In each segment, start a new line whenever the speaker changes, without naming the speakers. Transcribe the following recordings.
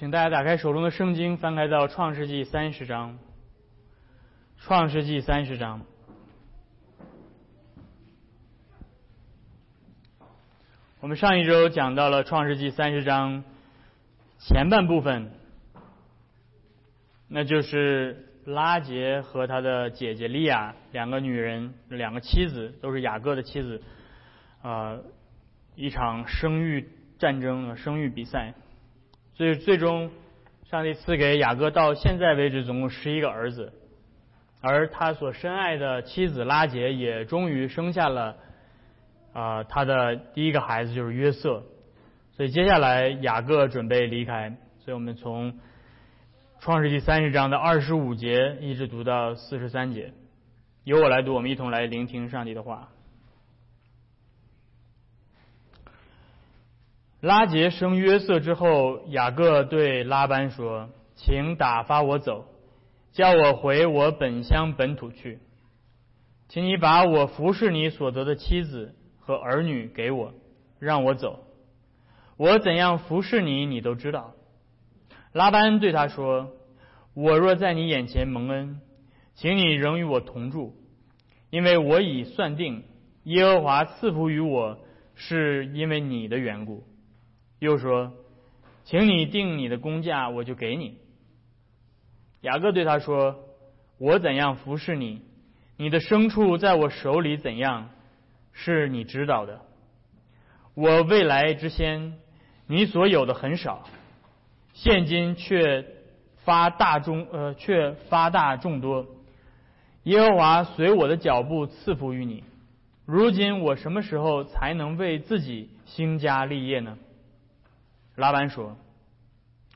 请大家打开手中的圣经，翻开到创世纪三十章。创世纪三十章，我们上一周讲到了创世纪三十章前半部分，那就是拉杰和他的姐姐利亚两个女人，两个妻子，都是雅各的妻子，啊，一场生育战争、生育比赛。所以最终，上帝赐给雅各到现在为止总共十一个儿子，而他所深爱的妻子拉杰也终于生下了啊他的第一个孩子就是约瑟。所以接下来雅各准备离开，所以我们从创世纪三十章的二十五节一直读到四十三节，由我来读，我们一同来聆听上帝的话。拉杰生约瑟之后，雅各对拉班说：“请打发我走，叫我回我本乡本土去。请你把我服侍你所得的妻子和儿女给我，让我走。我怎样服侍你，你都知道。”拉班对他说：“我若在你眼前蒙恩，请你仍与我同住，因为我已算定，耶和华赐福于我，是因为你的缘故。”又说：“请你定你的工价，我就给你。”雅各对他说：“我怎样服侍你，你的牲畜在我手里怎样，是你知道的。我未来之先，你所有的很少，现今却发大众呃，却发大众多。耶和华随我的脚步赐福于你。如今我什么时候才能为自己兴家立业呢？”拉班说：“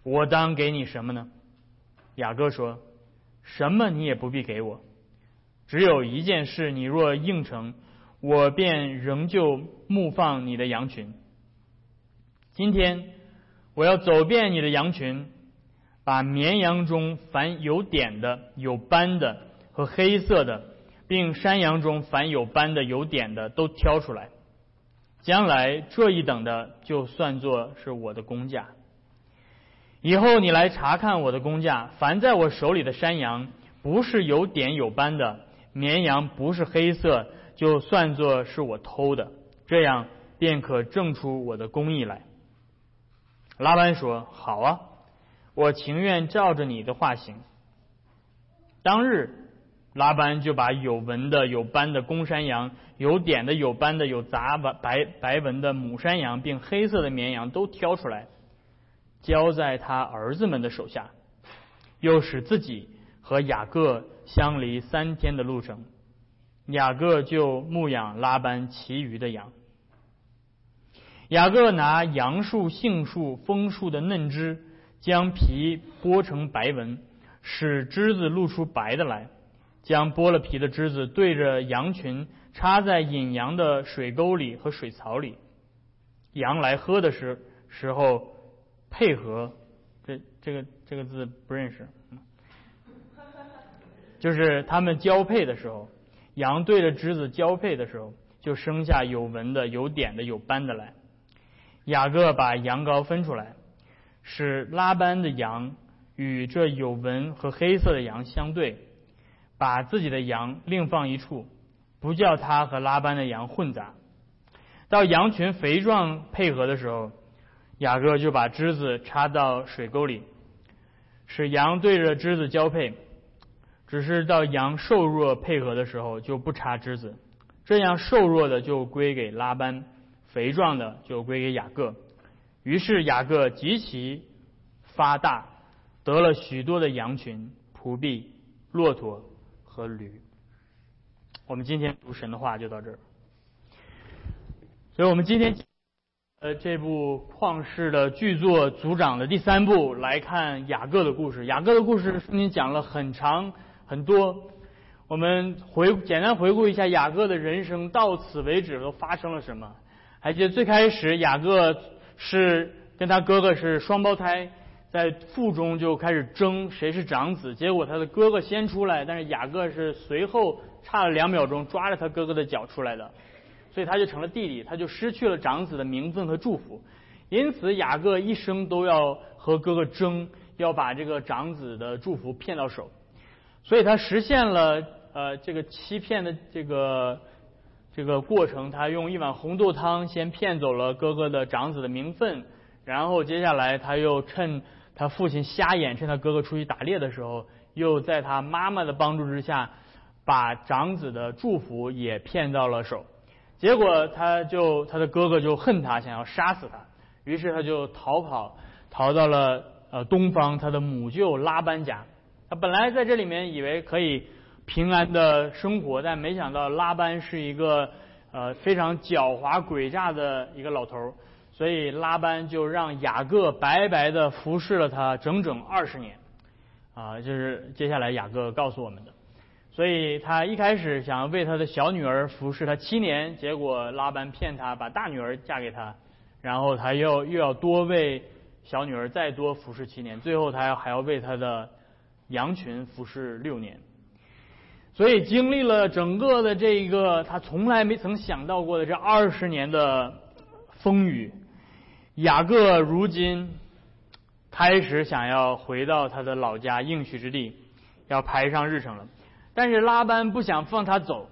我当给你什么呢？”雅各说：“什么你也不必给我，只有一件事，你若应承，我便仍旧牧放你的羊群。今天我要走遍你的羊群，把绵羊中凡有点的、有斑的和黑色的，并山羊中凡有斑的、有点的都挑出来。”将来这一等的就算作是我的工价。以后你来查看我的工价，凡在我手里的山羊不是有点有斑的，绵羊不是黑色，就算作是我偷的，这样便可证出我的公义来。拉班说：“好啊，我情愿照着你的话行。”当日。拉班就把有纹的、有斑的公山羊、有点的、有斑的、有杂白白纹的母山羊，并黑色的绵羊都挑出来，交在他儿子们的手下，又使自己和雅各相离三天的路程。雅各就牧养拉班其余的羊。雅各拿杨树、杏树、枫树的嫩枝，将皮剥成白纹，使枝子露出白的来。将剥了皮的枝子对着羊群插在引羊的水沟里和水槽里，羊来喝的时时候配合，这这个这个字不认识，就是他们交配的时候，羊对着枝子交配的时候，就生下有纹的、有点的、有斑的来。雅各把羊羔分出来，使拉班的羊与这有纹和黑色的羊相对。把自己的羊另放一处，不叫他和拉班的羊混杂。到羊群肥壮配合的时候，雅各就把枝子插到水沟里，使羊对着枝子交配。只是到羊瘦弱配合的时候，就不插枝子。这样瘦弱的就归给拉班，肥壮的就归给雅各。于是雅各极其发大，得了许多的羊群、仆婢、骆驼。和驴，我们今天读神的话就到这儿。所以，我们今天呃这部旷世的巨作组长的第三部来看雅各的故事。雅各的故事圣经讲了很长很多，我们回简单回顾一下雅各的人生到此为止都发生了什么。还记得最开始雅各是跟他哥哥是双胞胎。在腹中就开始争谁是长子，结果他的哥哥先出来，但是雅各是随后差了两秒钟抓着他哥哥的脚出来的，所以他就成了弟弟，他就失去了长子的名分和祝福。因此雅各一生都要和哥哥争，要把这个长子的祝福骗到手，所以他实现了呃这个欺骗的这个这个过程。他用一碗红豆汤先骗走了哥哥的长子的名分，然后接下来他又趁他父亲瞎眼，趁他哥哥出去打猎的时候，又在他妈妈的帮助之下，把长子的祝福也骗到了手。结果他就他的哥哥就恨他，想要杀死他，于是他就逃跑，逃到了呃东方他的母舅拉班家。他本来在这里面以为可以平安的生活，但没想到拉班是一个呃非常狡猾诡诈的一个老头，所以拉班就让雅各白白的服侍了他整整二十年，啊，就是接下来雅各告诉我们的。所以他一开始想为他的小女儿服侍他七年，结果拉班骗他把大女儿嫁给他，然后他又又要多为小女儿再多服侍七年，最后他还要为他的羊群服侍六年。所以经历了整个的这一个他从来没曾想到过的这二十年的风雨，雅各如今开始想要回到他的老家应许之地，要排上日程了。但是拉班不想放他走，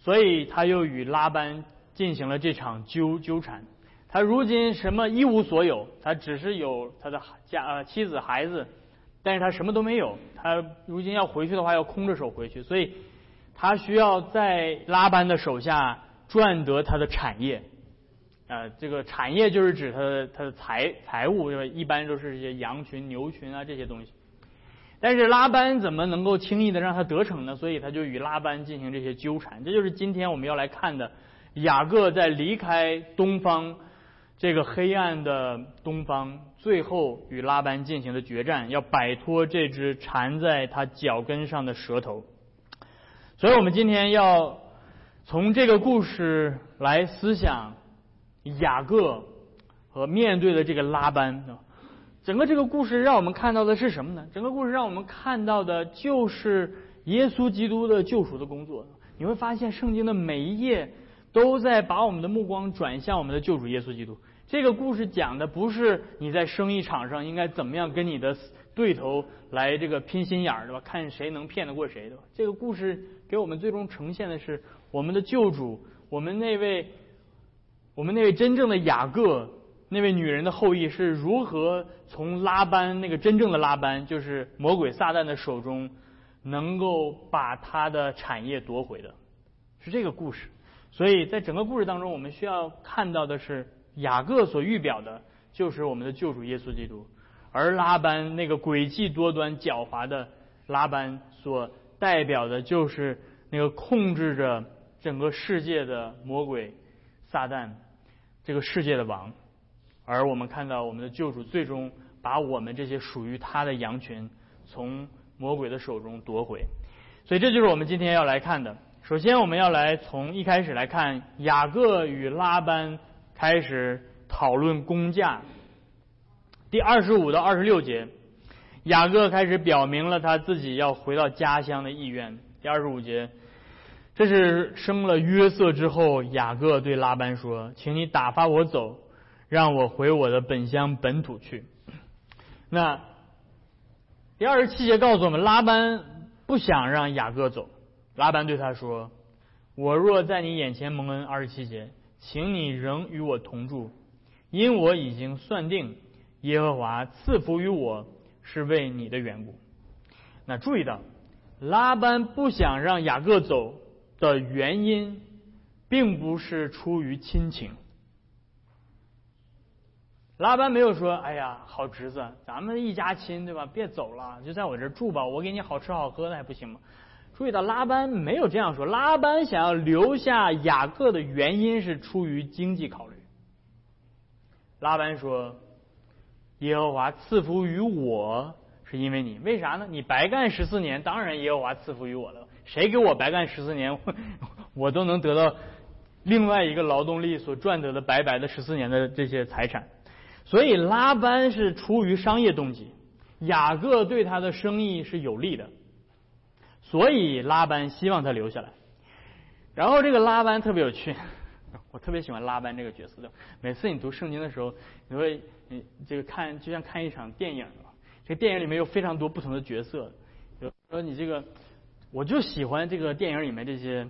所以他又与拉班进行了这场纠纠缠。他如今什么一无所有，他只是有他的家呃妻子孩子，但是他什么都没有。他如今要回去的话，要空着手回去，所以他需要在拉班的手下赚得他的产业。呃，这个产业就是指他的他的财财物，一般都是一些羊群、牛群啊这些东西。但是拉班怎么能够轻易的让他得逞呢？所以他就与拉班进行这些纠缠。这就是今天我们要来看的雅各在离开东方这个黑暗的东方，最后与拉班进行的决战，要摆脱这只缠在他脚跟上的蛇头。所以我们今天要从这个故事来思想雅各和面对的这个拉班。整个这个故事让我们看到的是什么呢？整个故事让我们看到的就是耶稣基督的救赎的工作。你会发现，圣经的每一页都在把我们的目光转向我们的救主耶稣基督。这个故事讲的不是你在生意场上应该怎么样跟你的对头来这个拼心眼儿，对吧？看谁能骗得过谁，对吧？这个故事给我们最终呈现的是我们的救主，我们那位，我们那位真正的雅各。那位女人的后裔是如何从拉班那个真正的拉班，就是魔鬼撒旦的手中，能够把他的产业夺回的？是这个故事。所以在整个故事当中，我们需要看到的是雅各所预表的，就是我们的救主耶稣基督；而拉班那个诡计多端、狡猾的拉班，所代表的就是那个控制着整个世界的魔鬼撒旦，这个世界的王。而我们看到，我们的救主最终把我们这些属于他的羊群从魔鬼的手中夺回，所以这就是我们今天要来看的。首先，我们要来从一开始来看雅各与拉班开始讨论工价。第二十五到二十六节，雅各开始表明了他自己要回到家乡的意愿。第二十五节，这是生了约瑟之后，雅各对拉班说：“请你打发我走。”让我回我的本乡本土去。那第二十七节告诉我们，拉班不想让雅各走。拉班对他说：“我若在你眼前蒙恩，二十七节，请你仍与我同住，因我已经算定耶和华赐福于我是为你的缘故。”那注意到，拉班不想让雅各走的原因，并不是出于亲情。拉班没有说：“哎呀，好侄子，咱们一家亲，对吧？别走了，就在我这住吧，我给你好吃好喝的，还不行吗？”注意到拉班没有这样说。拉班想要留下雅各的原因是出于经济考虑。拉班说：“耶和华赐福于我，是因为你。为啥呢？你白干十四年，当然耶和华赐福于我了。谁给我白干十四年，我都能得到另外一个劳动力所赚得的白白的十四年的这些财产。”所以拉班是出于商业动机，雅各对他的生意是有利的，所以拉班希望他留下来。然后这个拉班特别有趣，我特别喜欢拉班这个角色的。每次你读圣经的时候，你会你这个看就像看一场电影，这个电影里面有非常多不同的角色，比如说你这个，我就喜欢这个电影里面这些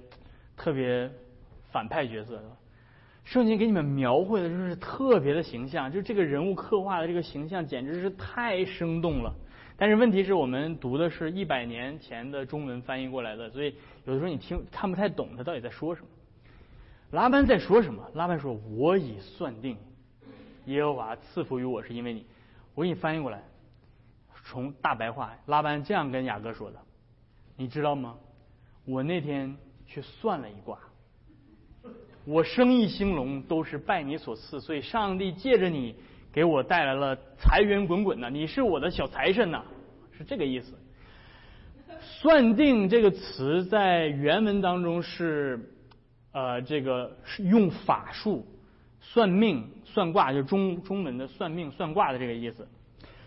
特别反派角色，圣经给你们描绘的就是特别的形象，就这个人物刻画的这个形象简直是太生动了。但是问题是我们读的是一百年前的中文翻译过来的，所以有的时候你听看不太懂他到底在说什么。拉班在说什么？拉班说：“我已算定，耶和华赐福于我是因为你。”我给你翻译过来，从大白话，拉班这样跟雅各说的：“你知道吗？我那天去算了一卦，我生意兴隆都是拜你所赐，所以上帝借着你。”给我带来了财源滚滚呐！你是我的小财神呐，是这个意思。算定这个词在原文当中是呃，这个用法术算命算卦，就中中文的算命算卦的这个意思。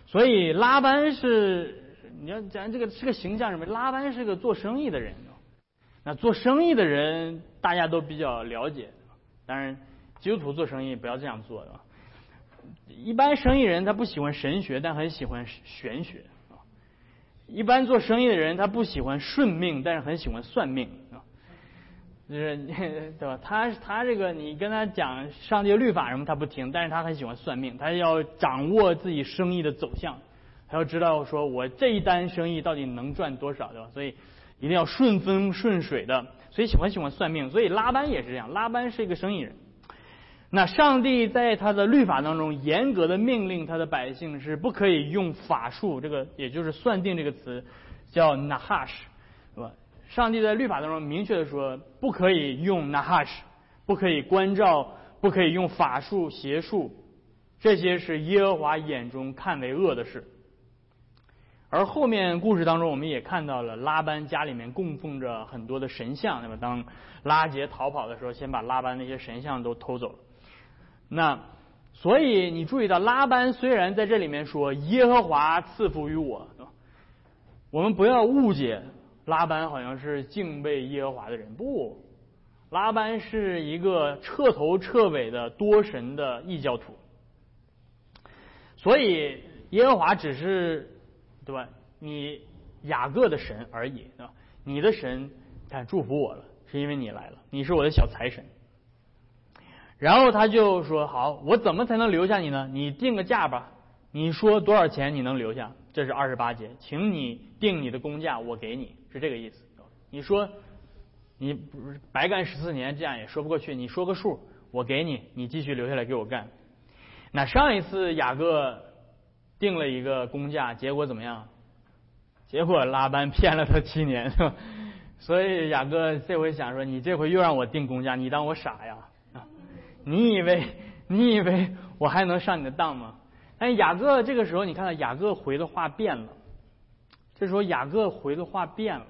所以拉班是你要讲这个是个形象什么？拉班是个做生意的人。那做生意的人大家都比较了解，当然基督徒做生意不要这样做，对吧？一般生意人他不喜欢神学，但很喜欢玄学啊。一般做生意的人他不喜欢顺命，但是很喜欢算命啊。就是 对吧？他他这个你跟他讲上帝律法什么他不听，但是他很喜欢算命，他要掌握自己生意的走向，他要知道说我这一单生意到底能赚多少，对吧？所以一定要顺风顺水的，所以喜欢喜欢算命。所以拉班也是这样，拉班是一个生意人。那上帝在他的律法当中严格的命令他的百姓是不可以用法术，这个也就是算定这个词叫 nahash，是吧？上帝在律法当中明确的说不可以用 nahash，不可以关照，不可以用法术邪术，这些是耶和华眼中看为恶的事。而后面故事当中我们也看到了拉班家里面供奉着很多的神像，那么当拉杰逃跑的时候，先把拉班那些神像都偷走了。那，所以你注意到拉班虽然在这里面说耶和华赐福于我，我们不要误解拉班好像是敬畏耶和华的人，不，拉班是一个彻头彻尾的多神的异教徒，所以耶和华只是对吧？你雅各的神而已，对吧？你的神他祝福我了，是因为你来了，你是我的小财神。然后他就说：“好，我怎么才能留下你呢？你定个价吧，你说多少钱你能留下？这是二十八节，请你定你的工价，我给你，是这个意思。你说你不白干十四年，这样也说不过去。你说个数，我给你，你继续留下来给我干。那上一次雅各定了一个工价，结果怎么样？结果拉班骗了他七年，所以雅各这回想说：你这回又让我定工价，你当我傻呀？”你以为你以为我还能上你的当吗？但雅各这个时候，你看到雅各回的话变了。这时候雅各回的话变了。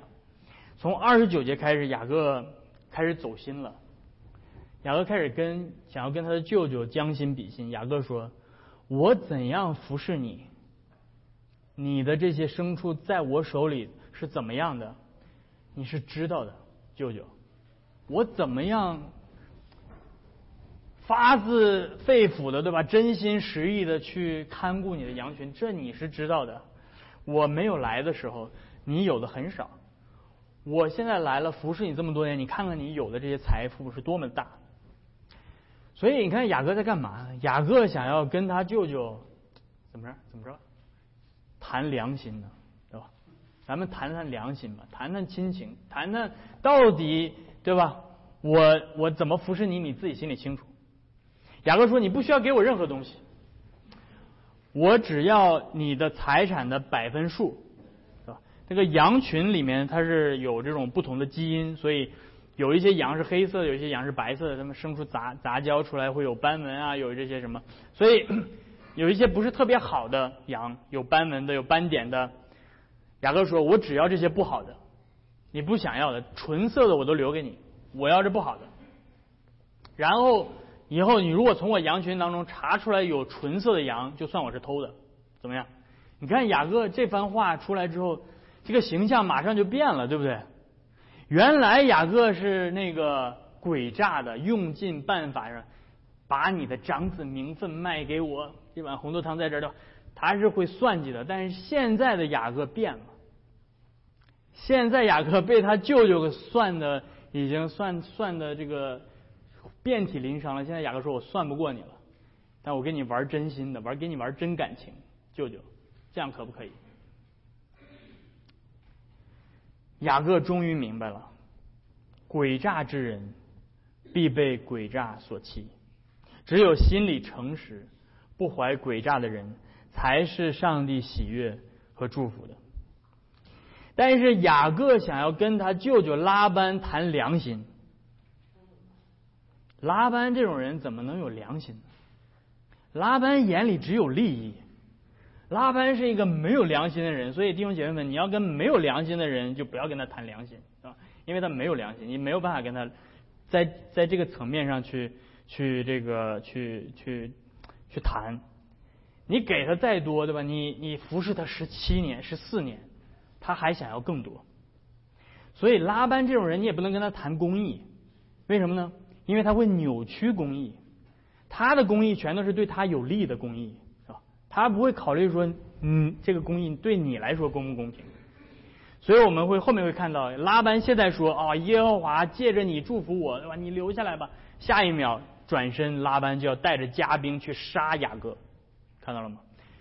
从二十九节开始，雅各开始走心了。雅各开始跟想要跟他的舅舅将心比心。雅各说：“我怎样服侍你？你的这些牲畜在我手里是怎么样的？你是知道的，舅舅。我怎么样？”发自肺腑的，对吧？真心实意的去看顾你的羊群，这你是知道的。我没有来的时候，你有的很少。我现在来了，服侍你这么多年，你看看你有的这些财富是多么大。所以你看雅各在干嘛？雅各想要跟他舅舅怎么着？怎么着？谈良心呢，对吧？咱们谈谈良心吧，谈谈亲情，谈谈到底，对吧？我我怎么服侍你，你自己心里清楚。雅各说：“你不需要给我任何东西，我只要你的财产的百分数，是吧？这个羊群里面它是有这种不同的基因，所以有一些羊是黑色的，有一些羊是白色的，它们生出杂杂交出来会有斑纹啊，有这些什么，所以 有一些不是特别好的羊，有斑纹的，有斑点的。雅各说：我只要这些不好的，你不想要的，纯色的我都留给你，我要这不好的，然后。”以后你如果从我羊群当中查出来有纯色的羊，就算我是偷的，怎么样？你看雅各这番话出来之后，这个形象马上就变了，对不对？原来雅各是那个诡诈的，用尽办法让把你的长子名分卖给我，一碗红豆汤在这儿的，他是会算计的。但是现在的雅各变了，现在雅各被他舅舅算的已经算算的这个遍体鳞伤了。现在雅各说：“我算不过你了，但我跟你玩真心的，玩跟你玩真感情，舅舅，这样可不可以？”雅各终于明白了，诡诈之人必被诡诈所欺，只有心里诚实、不怀诡诈的人，才是上帝喜悦和祝福的。但是雅各想要跟他舅舅拉班谈良心，拉班这种人怎么能有良心？拉班眼里只有利益。拉班是一个没有良心的人，所以弟兄姐妹们，你要跟没有良心的人，就不要跟他谈良心，是吧？因为他没有良心，你没有办法跟他，在在这个层面上去去这个去去去谈。你给他再多，对吧？你你服侍他十七年、十四年，他还想要更多。所以拉班这种人，你也不能跟他谈公义，为什么呢？因为他会扭曲公义，他的公义全都是对他有利的公义。他不会考虑说，嗯，这个公义对你来说公不公平？所以我们会后面会看到拉班现在说啊，耶和华借着你祝福我，对吧？你留下来吧。下一秒转身，拉班就要带着家兵去杀雅各，看到了吗？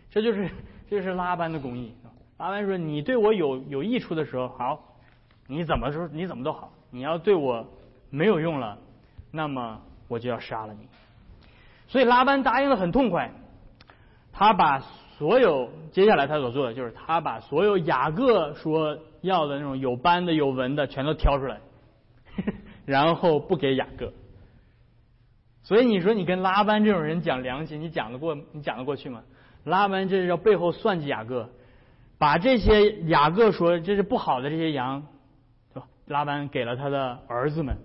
这就是 这是拉班的公义。拉班说，你对我有有益处的时候，好，你怎么说你怎么都好。你要对我没有用了，那么我就要杀了你。所以拉班答应的很痛快。他把所有接下来他所做的，就是他把所有雅各说要的那种有斑的、有纹的，全都挑出来，然后不给雅各。所以你说你跟拉班这种人讲良心，你讲得过？你讲得过去吗？拉班这是要背后算计雅各，把这些雅各说这是不好的这些羊，对吧？拉班给了他的儿子们，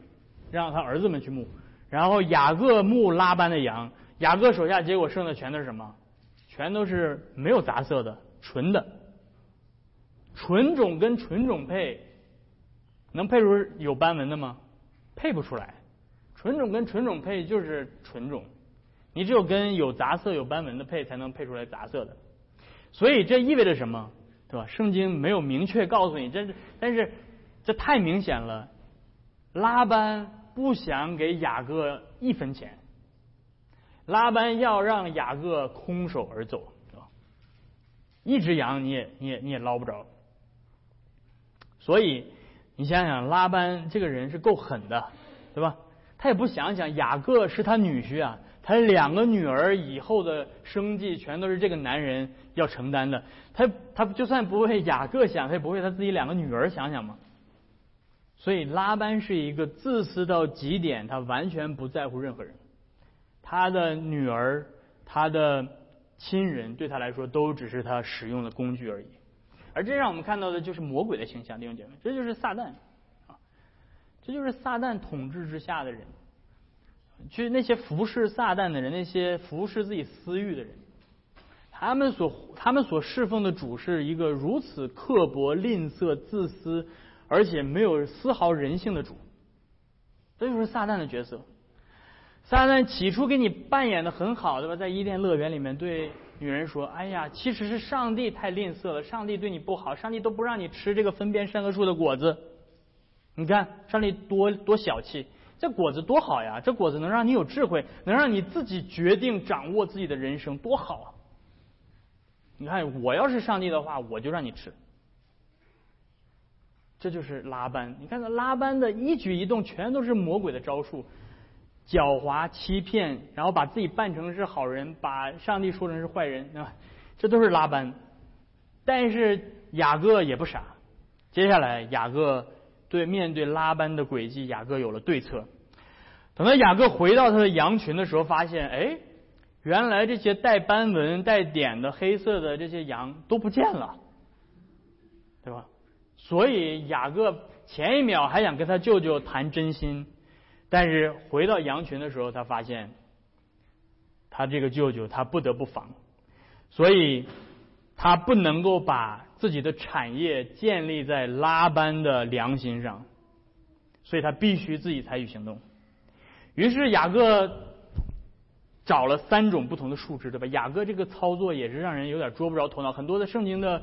让他儿子们去牧，然后雅各牧拉班的羊，雅各手下结果剩的全都是什么？全都是没有杂色的，纯的，纯种跟纯种配，能配出有斑纹的吗？配不出来。纯种跟纯种配就是纯种，你只有跟有杂色、有斑纹的配，才能配出来杂色的。所以这意味着什么？对吧？圣经没有明确告诉你，这是，但是这太明显了。拉班不想给雅各一分钱。拉班要让雅各空手而走，一只羊你也你也你也捞不着，所以你想想拉班这个人是够狠的，对吧？他也不想想雅各是他女婿啊，他两个女儿以后的生计全都是这个男人要承担的，他他就算不为雅各想，他也不会他自己两个女儿想想吗？所以拉班是一个自私到极点，他完全不在乎任何人。他的女儿，他的亲人，对他来说都只是他使用的工具而已。而这让我们看到的就是魔鬼的形象，弟兄姐妹，这就是撒旦啊，这就是撒旦统治之下的人。去那些服侍撒旦的人，那些服侍自己私欲的人，他们所他们所侍奉的主是一个如此刻薄、吝啬、自私，而且没有丝毫人性的主。这就是撒旦的角色。撒旦起初给你扮演的很好，对吧？在伊甸乐园里面对女人说：“哎呀，其实是上帝太吝啬了，上帝对你不好，上帝都不让你吃这个分辨善恶树的果子。你看，上帝多多小气，这果子多好呀！这果子能让你有智慧，能让你自己决定掌握自己的人生，多好啊！你看，我要是上帝的话，我就让你吃。这就是拉班，你看他拉班的一举一动，全都是魔鬼的招数。”狡猾欺骗，然后把自己扮成是好人，把上帝说成是坏人，对吧？这都是拉班。但是雅各也不傻，接下来雅各对面对拉班的诡计，雅各有了对策。等到雅各回到他的羊群的时候，发现，哎，原来这些带斑纹、带点的黑色的这些羊都不见了，对吧？所以雅各前一秒还想跟他舅舅谈真心。但是回到羊群的时候，他发现他这个舅舅他不得不防，所以他不能够把自己的产业建立在拉班的良心上，所以他必须自己采取行动。于是雅各找了三种不同的树枝，对吧？雅各这个操作也是让人有点捉不着头脑。很多的圣经的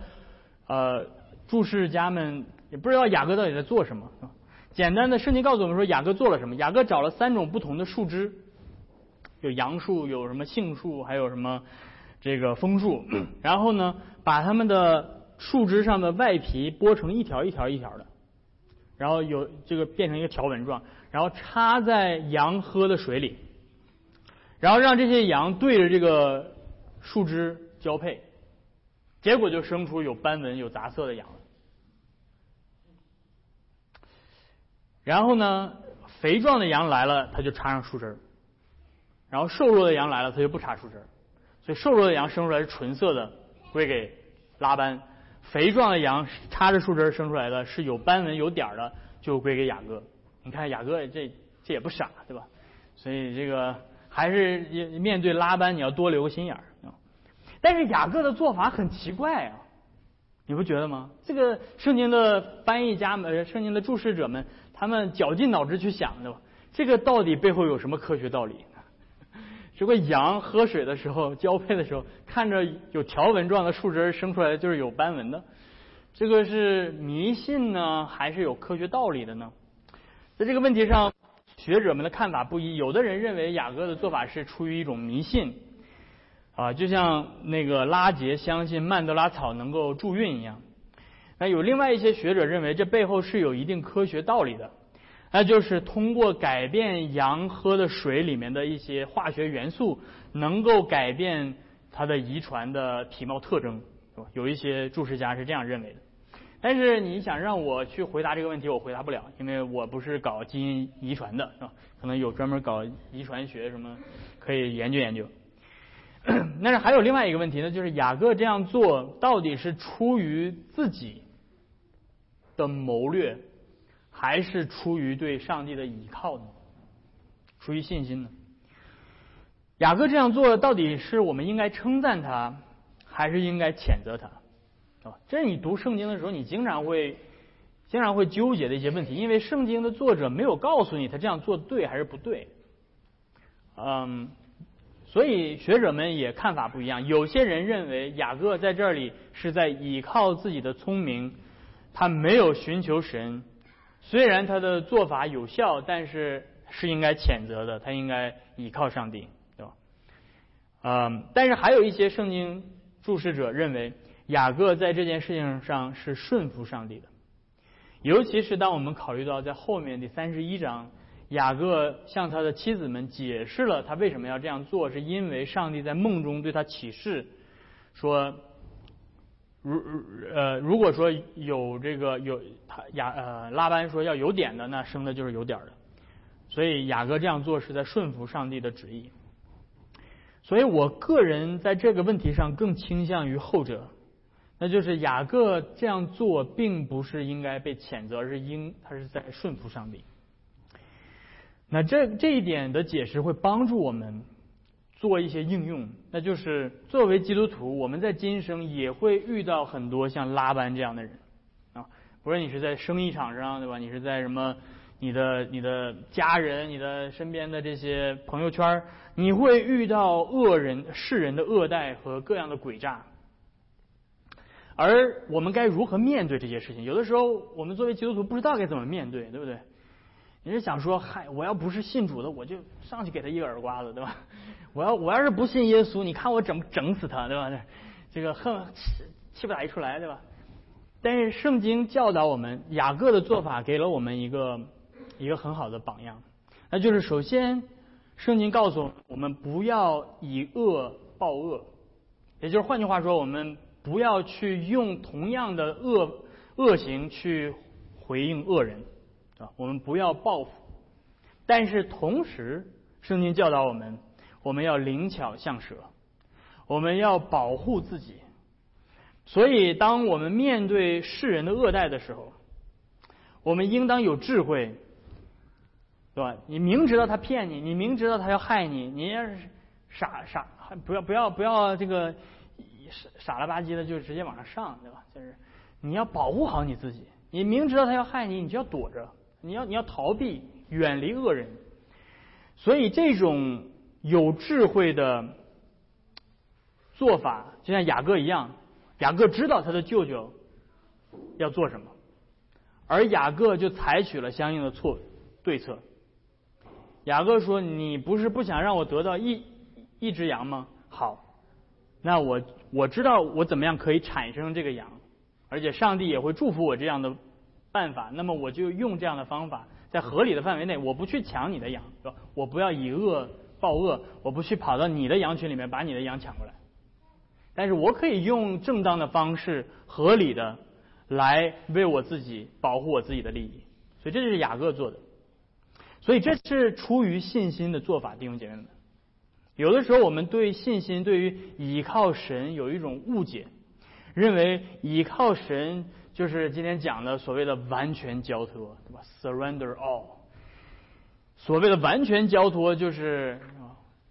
呃注释家们也不知道雅各到底在做什么。简单的圣经告诉我们说，雅各做了什么？雅各找了三种不同的树枝，有杨树，有什么杏树，还有什么这个枫树。然后呢，把它们的树枝上的外皮剥成一条一条一条的，然后有这个变成一个条纹状，然后插在羊喝的水里，然后让这些羊对着这个树枝交配，结果就生出有斑纹、有杂色的羊了。然后呢，肥壮的羊来了，他就插上树枝儿；然后瘦弱的羊来了，他就不插树枝儿。所以瘦弱的羊生出来是纯色的，归给拉班；肥壮的羊插着树枝儿生出来的是有斑纹、有点儿的，就归给雅各。你看雅各这这也不傻，对吧？所以这个还是面对拉班，你要多留个心眼儿啊。但是雅各的做法很奇怪啊，你不觉得吗？这个圣经的翻译家们、圣经的注释者们。他们绞尽脑汁去想，对吧？这个到底背后有什么科学道理？这个羊喝水的时候交配的时候，看着有条纹状的树枝生出来就是有斑纹的，这个是迷信呢，还是有科学道理的呢？在这个问题上，学者们的看法不一。有的人认为雅各的做法是出于一种迷信，啊，就像那个拉杰相信曼德拉草能够助孕一样。那有另外一些学者认为，这背后是有一定科学道理的，那就是通过改变羊喝的水里面的一些化学元素，能够改变它的遗传的体貌特征，是吧？有一些注释家是这样认为的。但是你想让我去回答这个问题，我回答不了，因为我不是搞基因遗传的，是吧？可能有专门搞遗传学什么可以研究研究。但是还有另外一个问题呢，就是雅各这样做到底是出于自己？的谋略，还是出于对上帝的倚靠呢？出于信心呢？雅各这样做，到底是我们应该称赞他，还是应该谴责他？啊，这是你读圣经的时候，你经常会经常会纠结的一些问题，因为圣经的作者没有告诉你他这样做对还是不对。嗯，所以学者们也看法不一样。有些人认为雅各在这里是在倚靠自己的聪明。他没有寻求神，虽然他的做法有效，但是是应该谴责的。他应该倚靠上帝，对吧？嗯，但是还有一些圣经注释者认为，雅各在这件事情上是顺服上帝的。尤其是当我们考虑到在后面第三十一章，雅各向他的妻子们解释了他为什么要这样做，是因为上帝在梦中对他启示说。如呃，如果说有这个有他雅呃拉班说要有点的，那生的就是有点的，所以雅各这样做是在顺服上帝的旨意。所以我个人在这个问题上更倾向于后者，那就是雅各这样做并不是应该被谴责，而是应他是在顺服上帝。那这这一点的解释会帮助我们。做一些应用，那就是作为基督徒，我们在今生也会遇到很多像拉班这样的人啊。不论你是在生意场上，对吧？你是在什么？你的你的家人，你的身边的这些朋友圈，你会遇到恶人、世人的恶待和各样的诡诈。而我们该如何面对这些事情？有的时候，我们作为基督徒不知道该怎么面对，对不对？你是想说，嗨，我要不是信主的，我就上去给他一个耳刮子，对吧？我要我要是不信耶稣，你看我整整死他，对吧？这个恨气不打一处来，对吧？但是圣经教导我们，雅各的做法给了我们一个一个很好的榜样，那就是首先，圣经告诉我们我们不要以恶报恶，也就是换句话说，我们不要去用同样的恶恶行去回应恶人。啊我们不要报复，但是同时，圣经教导我们，我们要灵巧像蛇，我们要保护自己。所以，当我们面对世人的恶待的时候，我们应当有智慧，对吧？你明知道他骗你，你明知道他要害你，你要是傻傻，不要不要不要这个傻傻了吧唧的就直接往上上，对吧？就是你要保护好你自己，你明知道他要害你，你就要躲着。你要你要逃避，远离恶人，所以这种有智慧的做法，就像雅各一样，雅各知道他的舅舅要做什么，而雅各就采取了相应的错对策。雅各说：“你不是不想让我得到一一只羊吗？好，那我我知道我怎么样可以产生这个羊，而且上帝也会祝福我这样的办法。那么我就用这样的方法，在合理的范围内，我不去抢你的羊，是吧？我不要以恶报恶，我不去跑到你的羊群里面把你的羊抢过来。但是我可以用正当的方式，合理的来为我自己保护我自己的利益。所以这就是雅各做的。”所以这是出于信心的做法，弟兄姐妹们。有的时候我们对信心、对于倚靠神有一种误解，认为倚靠神就是今天讲的所谓的完全交托，对吧？Surrender all。所谓的完全交托就是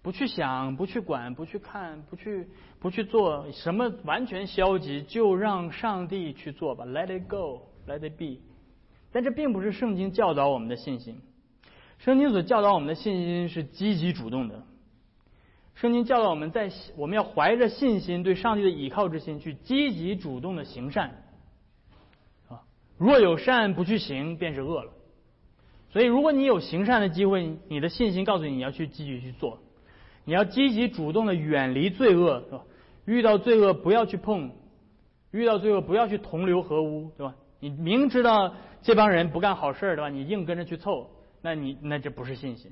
不去想、不去管、不去看、不去不去做什么，完全消极，就让上帝去做吧，Let it go，Let it be。但这并不是圣经教导我们的信心。圣经所教导我们的信心是积极主动的。圣经教导我们在我们要怀着信心对上帝的倚靠之心去积极主动的行善。若有善不去行，便是恶了。所以，如果你有行善的机会，你的信心告诉你你要去积极去做，你要积极主动的远离罪恶，是吧？遇到罪恶不要去碰，遇到罪恶不要去同流合污，对吧？你明知道这帮人不干好事儿，对吧？你硬跟着去凑。那你那这不是信心，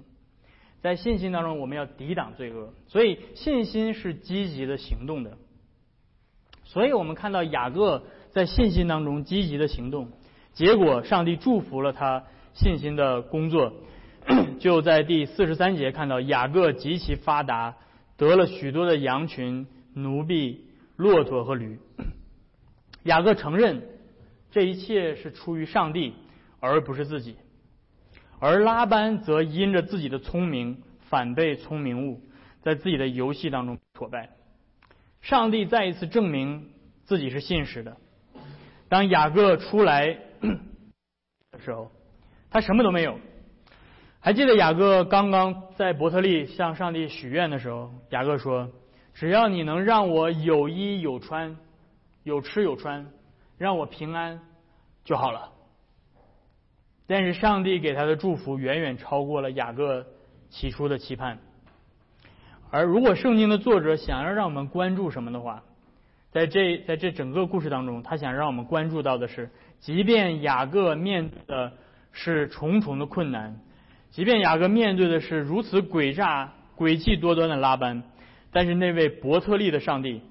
在信心当中，我们要抵挡罪恶，所以信心是积极的行动的。所以我们看到雅各在信心当中积极的行动，结果上帝祝福了他信心的工作。就在第四十三节看到雅各极其发达，得了许多的羊群、奴婢、骆驼和驴。雅各承认这一切是出于上帝，而不是自己。而拉班则因着自己的聪明反被聪明误，在自己的游戏当中挫败。上帝再一次证明自己是信实的。当雅各出来 的时候，他什么都没有。还记得雅各刚刚在伯特利向上帝许愿的时候，雅各说：“只要你能让我有衣有穿，有吃有穿，让我平安就好了。”但是上帝给他的祝福远远超过了雅各起初的期盼。而如果圣经的作者想要让我们关注什么的话，在这在这整个故事当中，他想让我们关注到的是，即便雅各面对的是重重的困难，即便雅各面对的是如此诡诈、诡计多端的拉班，但是那位伯特利的上帝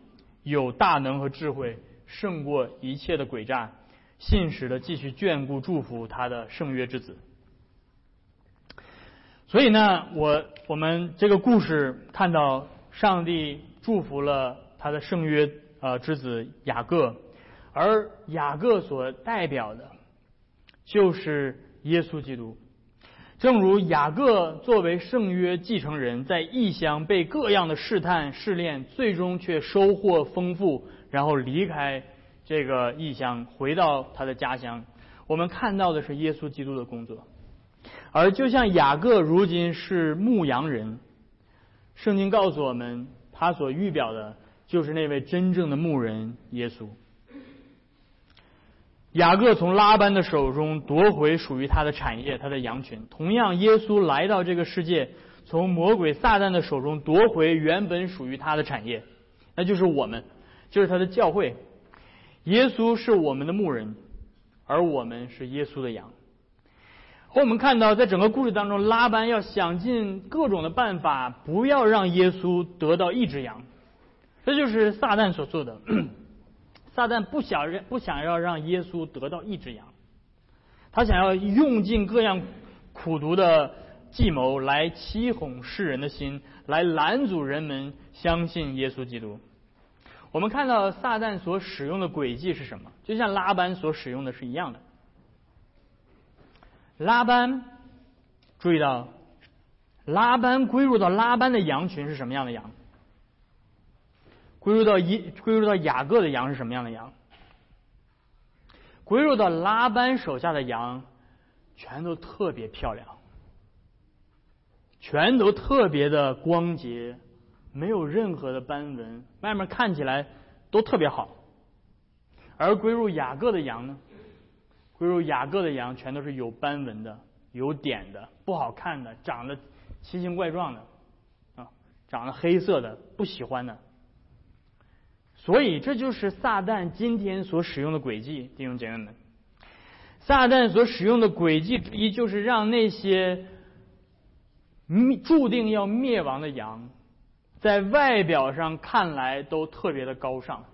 有大能和智慧，胜过一切的诡诈。信使的继续眷顾祝福他的圣约之子，所以呢，我我们这个故事看到上帝祝福了他的圣约呃之子雅各，而雅各所代表的，就是耶稣基督。正如雅各作为圣约继承人，在异乡被各样的试探试炼，最终却收获丰富，然后离开。这个异乡回到他的家乡，我们看到的是耶稣基督的工作，而就像雅各如今是牧羊人，圣经告诉我们，他所预表的就是那位真正的牧人耶稣。雅各从拉班的手中夺回属于他的产业，他的羊群。同样，耶稣来到这个世界，从魔鬼撒旦的手中夺回原本属于他的产业，那就是我们，就是他的教会。耶稣是我们的牧人，而我们是耶稣的羊。和我们看到，在整个故事当中，拉班要想尽各种的办法，不要让耶稣得到一只羊。这就是撒旦所做的。撒旦不想让不想要让耶稣得到一只羊，他想要用尽各样苦毒的计谋来欺哄世人的心，来拦阻人们相信耶稣基督。我们看到撒旦所使用的诡计是什么？就像拉班所使用的是一样的。拉班，注意到，拉班归入到拉班的羊群是什么样的羊？归入到一归入到雅各的羊是什么样的羊？归入到拉班手下的羊，全都特别漂亮，全都特别的光洁，没有任何的斑纹，外面看起来都特别好。而归入雅各的羊呢，归入雅各的羊全都是有斑纹的、有点的、不好看的、长得奇形怪状的啊，长得黑色的、不喜欢的。所以这就是撒旦今天所使用的诡计，弟兄姐妹们。撒旦所使用的诡计之一，就是让那些注定要灭亡的羊，在外表上看来都特别的高尚，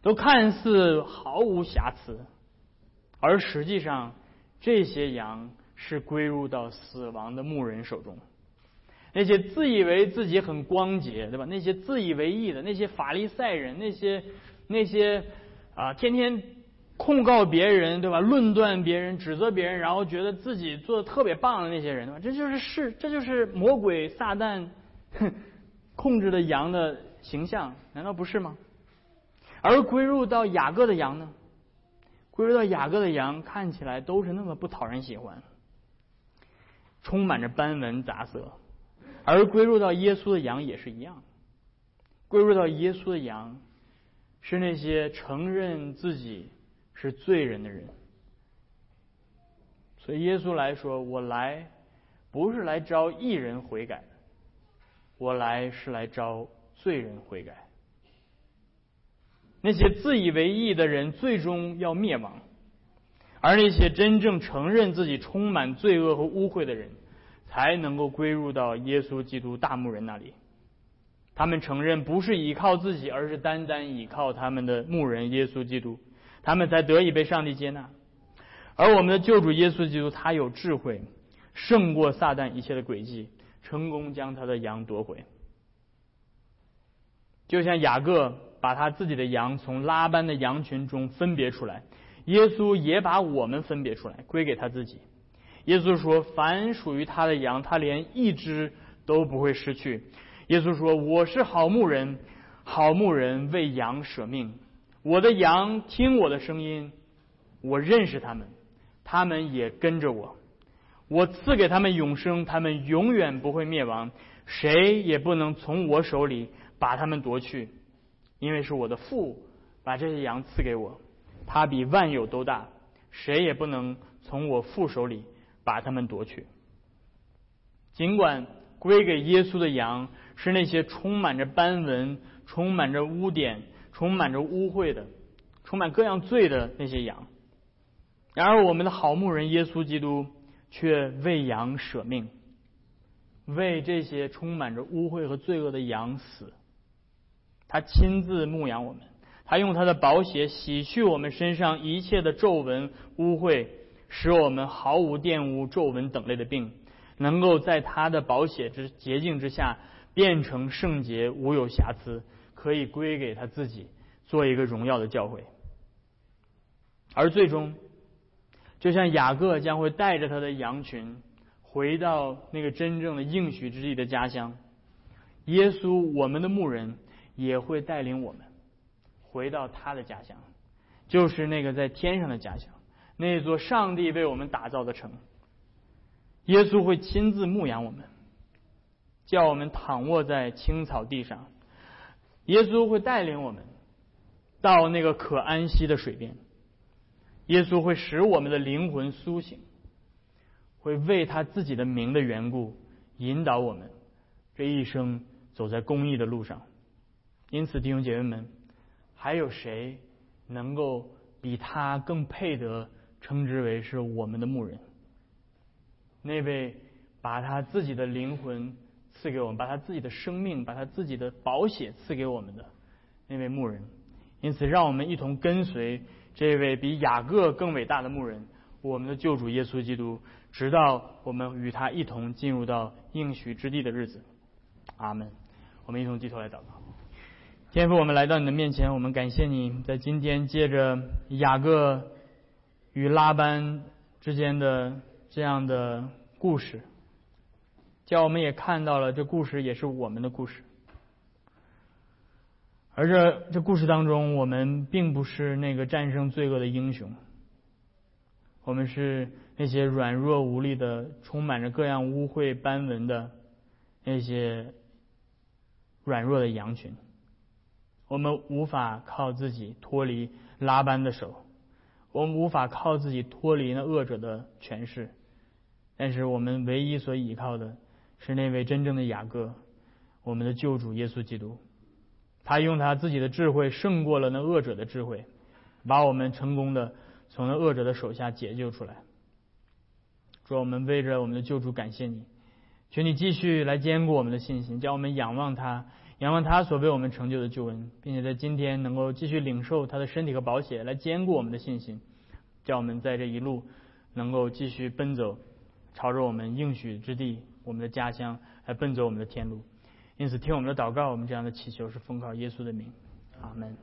都看似毫无瑕疵，而实际上这些羊是归入到死亡的牧人手中。那些自以为自己很光洁，对吧？那些自以为意的那些法利赛人，那些那些啊，天天。控告别人，对吧？论断别人，指责别人，然后觉得自己做的特别棒的那些人，对吧？这就是是，这就是魔鬼撒旦 控制的羊的形象，难道不是吗？而归入到雅各的羊呢？归入到雅各的羊，看起来都是那么不讨人喜欢，充满着斑纹杂色。而归入到耶稣的羊也是一样，归入到耶稣的羊，是那些承认自己。是罪人的人，所以耶稣来说：“我来不是来招义人悔改，我来是来招罪人悔改。那些自以为义的人最终要灭亡，而那些真正承认自己充满罪恶和污秽的人，才能够归入到耶稣基督大牧人那里。他们承认不是依靠自己，而是单单依靠他们的牧人耶稣基督。”他们才得以被上帝接纳，而我们的救主耶稣基督，他有智慧，胜过撒旦一切的诡计，成功将他的羊夺回。就像雅各把他自己的羊从拉班的羊群中分别出来，耶稣也把我们分别出来，归给他自己。耶稣说：“凡属于他的羊，他连一只都不会失去。”耶稣说：“我是好牧人，好牧人为羊舍命。”我的羊听我的声音，我认识他们，他们也跟着我。我赐给他们永生，他们永远不会灭亡，谁也不能从我手里把他们夺去，因为是我的父把这些羊赐给我，他比万有都大，谁也不能从我父手里把他们夺去。尽管归给耶稣的羊是那些充满着斑纹、充满着污点。充满着污秽的、充满各样罪的那些羊，然而我们的好牧人耶稣基督却为羊舍命，为这些充满着污秽和罪恶的羊死。他亲自牧养我们，他用他的宝血洗去我们身上一切的皱纹污秽，使我们毫无玷污、皱纹等类的病，能够在他的宝血之洁净之下变成圣洁、无有瑕疵。可以归给他自己，做一个荣耀的教诲，而最终，就像雅各将会带着他的羊群回到那个真正的应许之地的家乡，耶稣，我们的牧人也会带领我们回到他的家乡，就是那个在天上的家乡，那座上帝为我们打造的城。耶稣会亲自牧养我们，叫我们躺卧在青草地上。耶稣会带领我们到那个可安息的水边，耶稣会使我们的灵魂苏醒，会为他自己的名的缘故引导我们这一生走在公义的路上。因此，弟兄姐妹们，还有谁能够比他更配得称之为是我们的牧人？那位把他自己的灵魂。赐给我们，把他自己的生命，把他自己的宝血赐给我们的那位牧人。因此，让我们一同跟随这位比雅各更伟大的牧人，我们的救主耶稣基督，直到我们与他一同进入到应许之地的日子。阿门。我们一同低头来祷告。天父，我们来到你的面前，我们感谢你在今天借着雅各与拉班之间的这样的故事。叫我们也看到了，这故事也是我们的故事。而这这故事当中，我们并不是那个战胜罪恶的英雄，我们是那些软弱无力的、充满着各样污秽斑纹的那些软弱的羊群。我们无法靠自己脱离拉班的手，我们无法靠自己脱离那恶者的权势，但是我们唯一所依靠的是那位真正的雅各，我们的救主耶稣基督。他用他自己的智慧胜过了那恶者的智慧，把我们成功的从那恶者的手下解救出来。说我们为着我们的救主感谢你，求你继续来坚固我们的信心，叫我们仰望他。仰望他所为我们成就的救恩，并且在今天能够继续领受他的身体和宝血，来坚固我们的信心，叫我们在这一路能够继续奔走，朝着我们应许之地、我们的家乡来奔走我们的天路。因此，听我们的祷告，我们这样的祈求是奉靠耶稣的名，阿门。